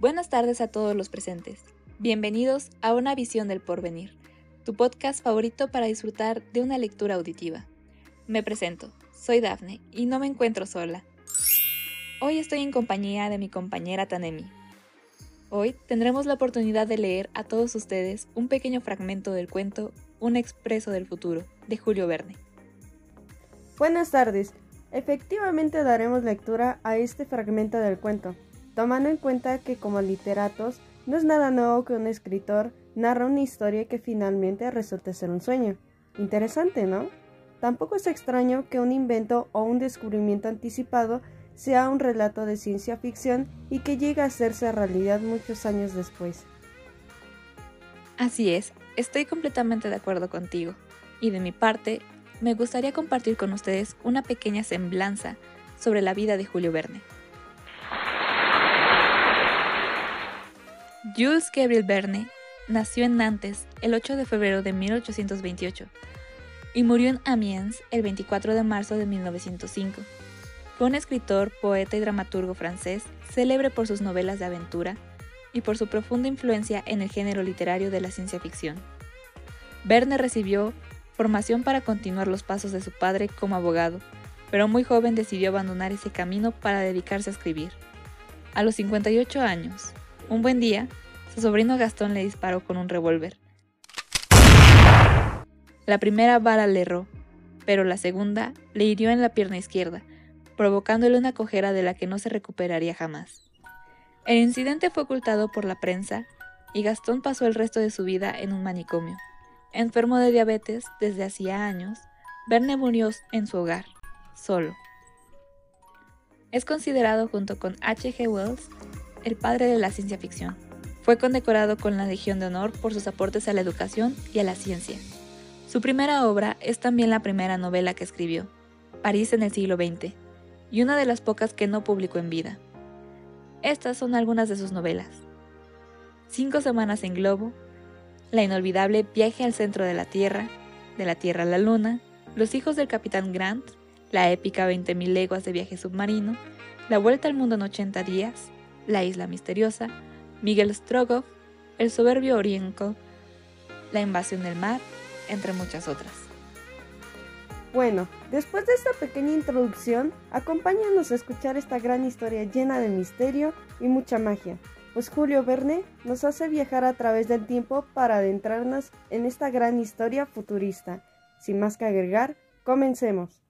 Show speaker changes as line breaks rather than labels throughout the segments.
Buenas tardes a todos los presentes. Bienvenidos a Una Visión del Porvenir, tu podcast favorito para disfrutar de una lectura auditiva. Me presento, soy Dafne y no me encuentro sola. Hoy estoy en compañía de mi compañera Tanemi. Hoy tendremos la oportunidad de leer a todos ustedes un pequeño fragmento del cuento Un expreso del futuro de Julio Verne.
Buenas tardes. Efectivamente daremos lectura a este fragmento del cuento, tomando en cuenta que como literatos no es nada nuevo que un escritor narra una historia que finalmente resulte ser un sueño. Interesante, ¿no? Tampoco es extraño que un invento o un descubrimiento anticipado sea un relato de ciencia ficción y que llegue a hacerse realidad muchos años después.
Así es, estoy completamente de acuerdo contigo. Y de mi parte, me gustaría compartir con ustedes una pequeña semblanza sobre la vida de Julio Verne. Jules Gabriel Verne nació en Nantes el 8 de febrero de 1828 y murió en Amiens el 24 de marzo de 1905. Fue un escritor, poeta y dramaturgo francés, célebre por sus novelas de aventura y por su profunda influencia en el género literario de la ciencia ficción. Verne recibió formación para continuar los pasos de su padre como abogado, pero muy joven decidió abandonar ese camino para dedicarse a escribir. A los 58 años, un buen día, su sobrino Gastón le disparó con un revólver. La primera bala le erró, pero la segunda le hirió en la pierna izquierda, provocándole una cojera de la que no se recuperaría jamás. El incidente fue ocultado por la prensa y Gastón pasó el resto de su vida en un manicomio. Enfermo de diabetes desde hacía años, Verne murió en su hogar, solo. Es considerado junto con H. G. Wells el padre de la ciencia ficción. Fue condecorado con la Legión de Honor por sus aportes a la educación y a la ciencia. Su primera obra es también la primera novela que escribió, París en el siglo XX, y una de las pocas que no publicó en vida. Estas son algunas de sus novelas. Cinco semanas en globo, la inolvidable Viaje al centro de la Tierra, de la Tierra a la Luna, Los hijos del Capitán Grant, la épica 20.000 leguas de viaje submarino, La Vuelta al Mundo en 80 días, La Isla Misteriosa, Miguel Strogoff, El Soberbio Oriental, La Invasión del Mar, entre muchas otras.
Bueno, después de esta pequeña introducción, acompáñanos a escuchar esta gran historia llena de misterio y mucha magia pues Julio Verne nos hace viajar a través del tiempo para adentrarnos en esta gran historia futurista. Sin más que agregar, comencemos.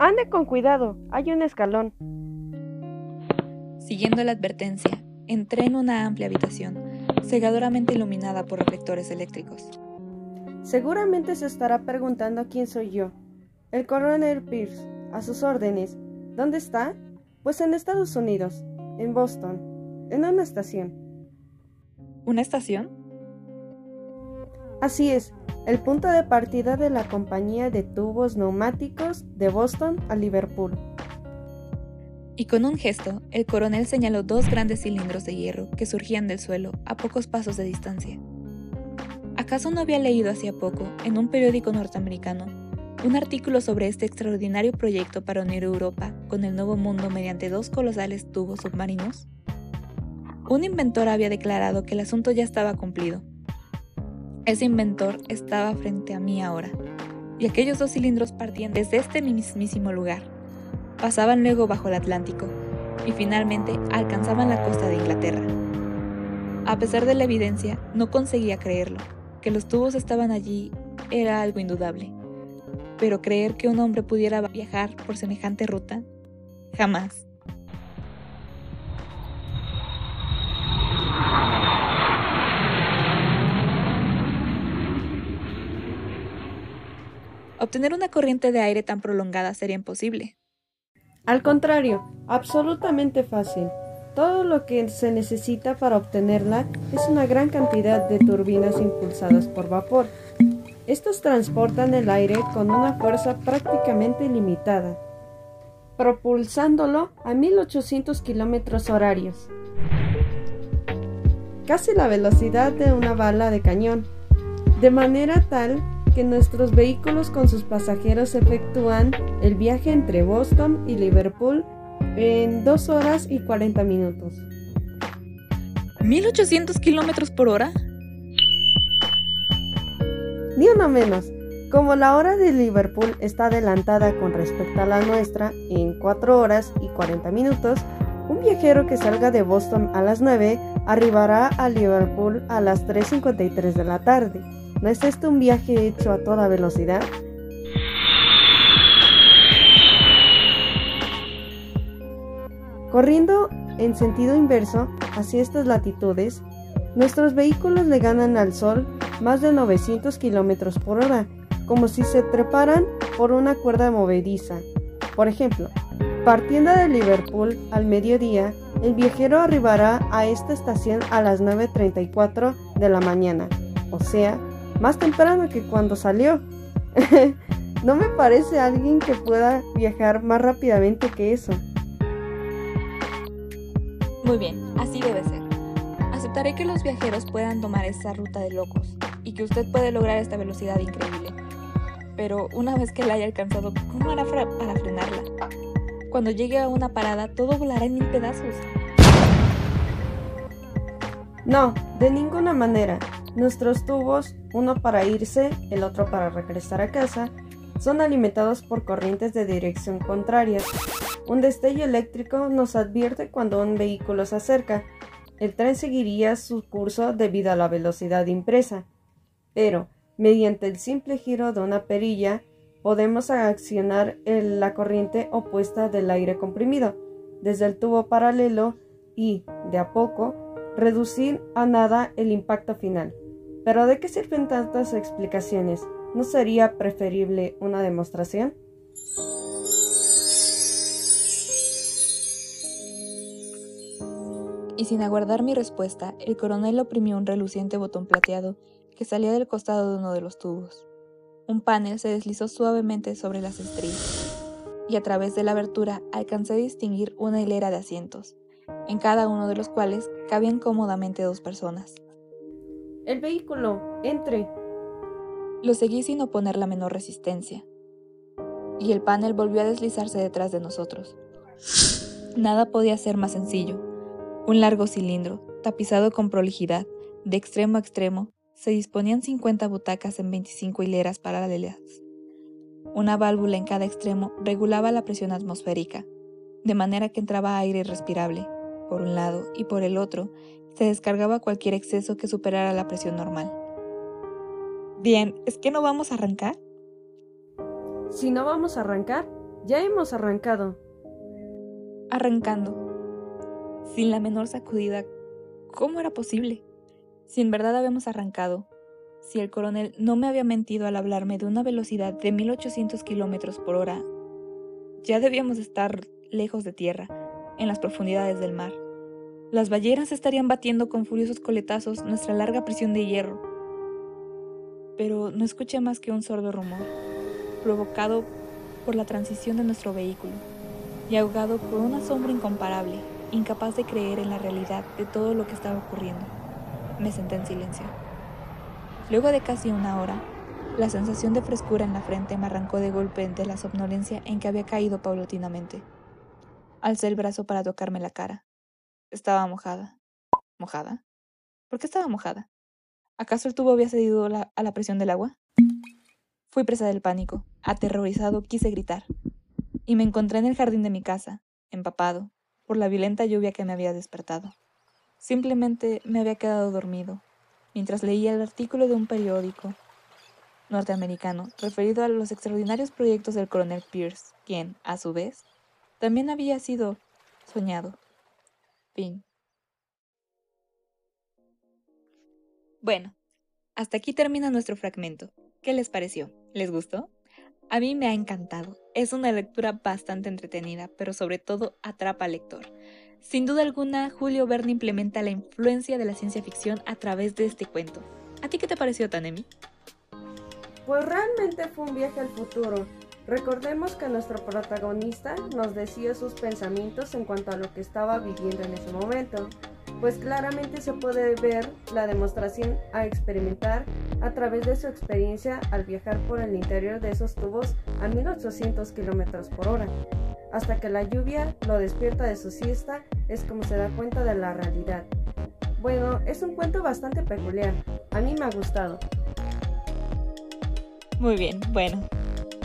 Ande con cuidado, hay un escalón.
Siguiendo la advertencia, entré en una amplia habitación, cegadoramente iluminada por reflectores eléctricos.
Seguramente se estará preguntando quién soy yo. El coronel Pierce, a sus órdenes. ¿Dónde está? Pues en Estados Unidos, en Boston, en una estación.
¿Una estación?
Así es, el punto de partida de la compañía de tubos neumáticos de Boston a Liverpool.
Y con un gesto, el coronel señaló dos grandes cilindros de hierro que surgían del suelo a pocos pasos de distancia. ¿Acaso no había leído hacía poco, en un periódico norteamericano, un artículo sobre este extraordinario proyecto para unir Europa con el Nuevo Mundo mediante dos colosales tubos submarinos? Un inventor había declarado que el asunto ya estaba cumplido. Ese inventor estaba frente a mí ahora, y aquellos dos cilindros partían desde este mismísimo lugar. Pasaban luego bajo el Atlántico, y finalmente alcanzaban la costa de Inglaterra. A pesar de la evidencia, no conseguía creerlo que los tubos estaban allí era algo indudable. Pero creer que un hombre pudiera viajar por semejante ruta, jamás. Obtener una corriente de aire tan prolongada sería imposible.
Al contrario, absolutamente fácil. Todo lo que se necesita para obtenerla es una gran cantidad de turbinas impulsadas por vapor. Estos transportan el aire con una fuerza prácticamente ilimitada, propulsándolo a 1800 kilómetros horarios, casi la velocidad de una bala de cañón, de manera tal que nuestros vehículos con sus pasajeros efectúan el viaje entre Boston y Liverpool en 2 horas y 40 minutos.
¿1800 kilómetros por hora?
Ni uno menos. Como la hora de Liverpool está adelantada con respecto a la nuestra en 4 horas y 40 minutos, un viajero que salga de Boston a las 9 arribará a Liverpool a las 3.53 de la tarde. ¿No es esto un viaje hecho a toda velocidad? Corriendo en sentido inverso hacia estas latitudes, nuestros vehículos le ganan al Sol más de 900 km por hora, como si se treparan por una cuerda movediza. Por ejemplo, Partiendo de Liverpool al mediodía, el viajero arribará a esta estación a las 9.34 de la mañana, o sea, más temprano que cuando salió. no me parece alguien que pueda viajar más rápidamente que eso.
Muy bien, así debe ser. Aceptaré que los viajeros puedan tomar esa ruta de locos y que usted puede lograr esta velocidad increíble. Pero una vez que la haya alcanzado, ¿cómo hará para frenarla? Cuando llegue a una parada, todo volará en mil pedazos.
No, de ninguna manera. Nuestros tubos, uno para irse, el otro para regresar a casa, son alimentados por corrientes de dirección contrarias. Un destello eléctrico nos advierte cuando un vehículo se acerca. El tren seguiría su curso debido a la velocidad impresa. Pero, mediante el simple giro de una perilla, podemos accionar la corriente opuesta del aire comprimido desde el tubo paralelo y, de a poco, reducir a nada el impacto final. Pero ¿de qué sirven tantas explicaciones? ¿No sería preferible una demostración?
Y sin aguardar mi respuesta, el coronel oprimió un reluciente botón plateado que salía del costado de uno de los tubos. Un panel se deslizó suavemente sobre las estrellas, y a través de la abertura alcancé a distinguir una hilera de asientos, en cada uno de los cuales cabían cómodamente dos personas.
El vehículo, entre.
Lo seguí sin oponer la menor resistencia, y el panel volvió a deslizarse detrás de nosotros. Nada podía ser más sencillo. Un largo cilindro, tapizado con prolijidad, de extremo a extremo, se disponían 50 butacas en 25 hileras paralelas. Una válvula en cada extremo regulaba la presión atmosférica, de manera que entraba aire respirable, por un lado, y por el otro, se descargaba cualquier exceso que superara la presión normal. Bien, ¿es que no vamos a arrancar?
Si no vamos a arrancar, ya hemos arrancado.
Arrancando. Sin la menor sacudida. ¿Cómo era posible? Si en verdad habíamos arrancado, si el coronel no me había mentido al hablarme de una velocidad de 1800 kilómetros por hora, ya debíamos estar lejos de tierra, en las profundidades del mar. Las ballenas estarían batiendo con furiosos coletazos nuestra larga prisión de hierro. Pero no escuché más que un sordo rumor, provocado por la transición de nuestro vehículo, y ahogado por un asombro incomparable, incapaz de creer en la realidad de todo lo que estaba ocurriendo. Me senté en silencio. Luego de casi una hora, la sensación de frescura en la frente me arrancó de golpe de la somnolencia en que había caído paulatinamente. Alcé el brazo para tocarme la cara. Estaba mojada. ¿Mojada? ¿Por qué estaba mojada? ¿Acaso el tubo había cedido a la presión del agua? Fui presa del pánico. Aterrorizado quise gritar. Y me encontré en el jardín de mi casa, empapado, por la violenta lluvia que me había despertado. Simplemente me había quedado dormido mientras leía el artículo de un periódico norteamericano referido a los extraordinarios proyectos del coronel Pierce, quien, a su vez, también había sido soñado. Bueno, hasta aquí termina nuestro fragmento. ¿Qué les pareció? ¿Les gustó? A mí me ha encantado. Es una lectura bastante entretenida, pero sobre todo atrapa al lector. Sin duda alguna, Julio Verne implementa la influencia de la ciencia ficción a través de este cuento. ¿A ti qué te pareció, Tanemi?
Pues realmente fue un viaje al futuro. Recordemos que nuestro protagonista nos decía sus pensamientos en cuanto a lo que estaba viviendo en ese momento, pues claramente se puede ver la demostración a experimentar a través de su experiencia al viajar por el interior de esos tubos a 1800 km por hora. Hasta que la lluvia lo despierta de su siesta es como se da cuenta de la realidad. Bueno, es un cuento bastante peculiar. A mí me ha gustado.
Muy bien, bueno,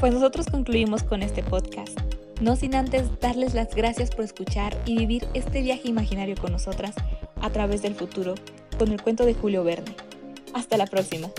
pues nosotros concluimos con este podcast. No sin antes darles las gracias por escuchar y vivir este viaje imaginario con nosotras a través del futuro con el cuento de Julio Verne. Hasta la próxima.